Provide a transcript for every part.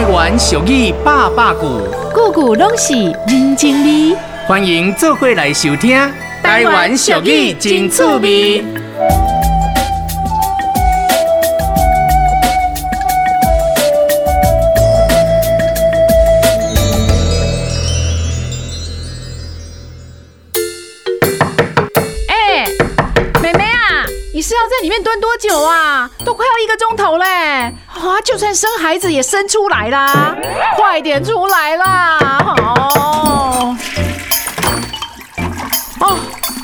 台湾俗语百百句，句句拢是人情味。欢迎做伙来收听台湾俗语真趣味。在里面蹲多久啊？都快要一个钟头嘞！啊，就算生孩子也生出来啦，快点出来啦！哦。哦，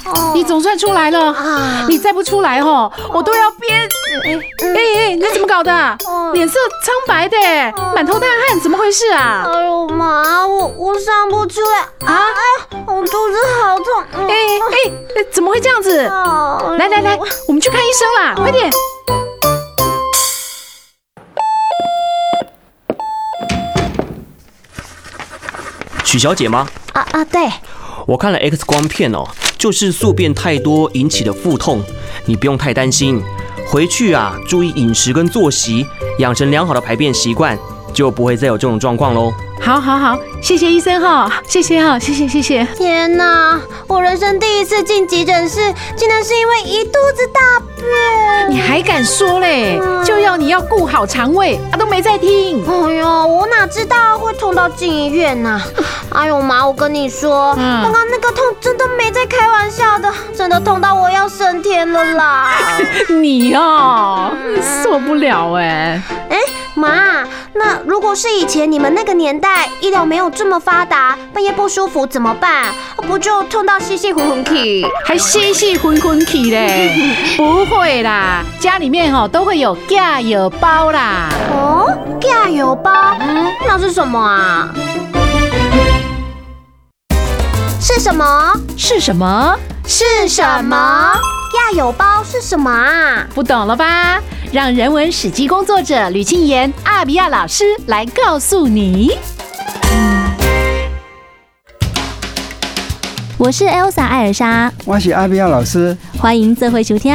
哦，你总算出来了啊！你再不出来哦，我都要憋。哎哎哎，你怎么搞的？脸色苍白的，满头大汗，怎么回事啊？哎呦妈，我我上不出来啊！哎呀，我肚子好痛！哎哎，怎么会这样子？来来来，我们去看医生啦！快点。许小姐吗？啊啊，对。我看了 X 光片哦，就是宿便太多引起的腹痛，你不用太担心。回去啊，注意饮食跟作息，养成良好的排便习惯，就不会再有这种状况喽。好，好，好，谢谢医生哈，谢谢哈，谢谢，谢谢。天哪，我人生第一次进急诊室，竟然是因为一肚子大便。你还敢说嘞？就要你要顾好肠胃，啊，都没在听。哎呦，我哪知道会痛到进医院啊？哎呦妈，我跟你说，刚刚那个痛真的没在开玩笑的，真的痛到我要升天了啦。你哦，受不了哎。哎，妈，那如果是以前你们那个年代，医疗没有这么发达，半夜不舒服怎么办？不就痛到吸吸昏昏去，还吸吸昏昏去嘞？不会啦，家里面哦都会有加油包啦。哦，加油包？嗯，那是什么啊？是什么？是什么？是什么？亚油包是什么啊？不懂了吧？让人文史迹工作者吕庆妍阿比亚老师来告诉你。我是 Elsa 艾尔莎，我是阿比亚老师，欢迎做回收听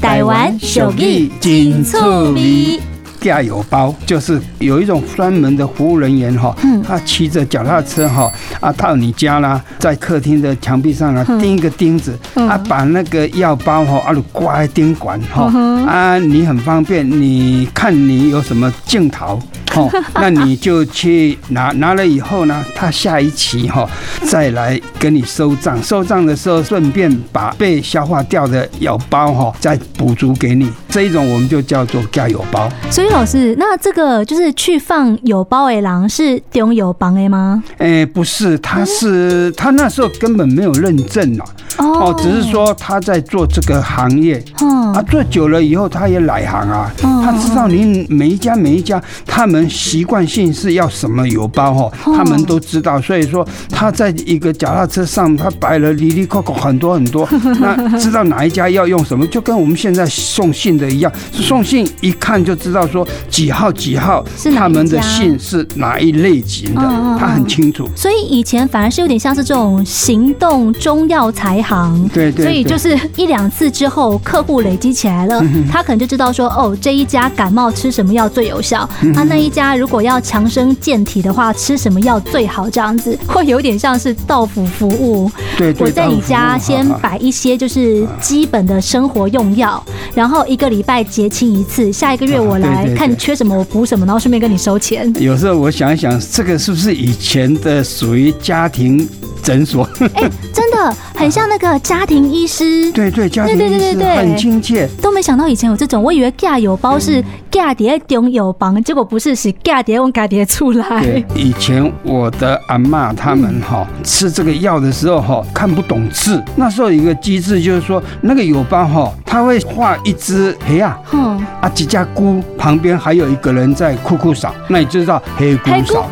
台湾俗语真趣味。加油包就是有一种专门的服务人员哈，他骑着脚踏车哈啊到你家啦，在客厅的墙壁上啊钉一个钉子，啊把那个药包哈啊挂在钉管哈啊你很方便，你看你有什么镜头。哦，那你就去拿，拿了以后呢，他下一期哈再来跟你收账，收账的时候顺便把被消化掉的药包哈再补足给你，这一种我们就叫做加油包。所以老师，那这个就是去放油包的狼是丢油帮的吗？哎，不是，他是他那时候根本没有认证啊。哦，只是说他在做这个行业，嗯啊，做久了以后他也来行啊，嗯他知道你每一家每一家他们习惯性是要什么油包哈，他们都知道，所以说他在一个脚踏车上他摆了里里扣扣很多很多，那知道哪一家要用什么，就跟我们现在送信的一样，送信一看就知道说几号几号是，他们的信是哪一类型的，他很清楚。所以以前反而是有点像是这种行动中药材。行，对对，所以就是一两次之后，客户累积起来了，他可能就知道说，哦，这一家感冒吃什么药最有效，他那一家如果要强身健体的话，吃什么药最好，这样子会有点像是到府服务。对，我在你家先摆一些就是基本的生活用药，然后一个礼拜结清一次，下一个月我来看缺什么我补什么，然后顺便跟你收钱。有时候我想一想，这个是不是以前的属于家庭？诊所，哎，真的很像那个家庭医师，对对，家庭医师，很亲切。都没想到以前有这种，我以为架油包是加碟中药房，结果不是，是加碟用架碟出来。对，以前我的阿嬷他们哈吃这个药的时候哈看不懂字，那时候有一个机制就是说那个药包哈他会画一只黑啊，嗯啊几家菇旁边还有一个人在哭哭扫，那你就知道黑姑扫。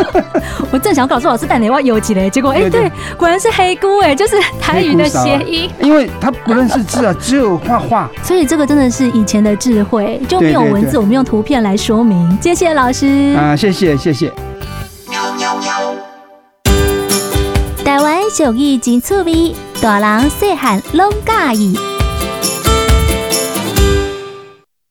我正想告诉老师带哪位有几嘞，结果哎、欸，对，果然是黑姑哎，就是台语的谐音。因为他不认识字啊，只有画画。所以这个真的是以前的智慧，就没有文字，我们用图片来说明。谢谢老师啊，谢谢谢谢。台湾俗语真趣味，大人细汉拢喜欢。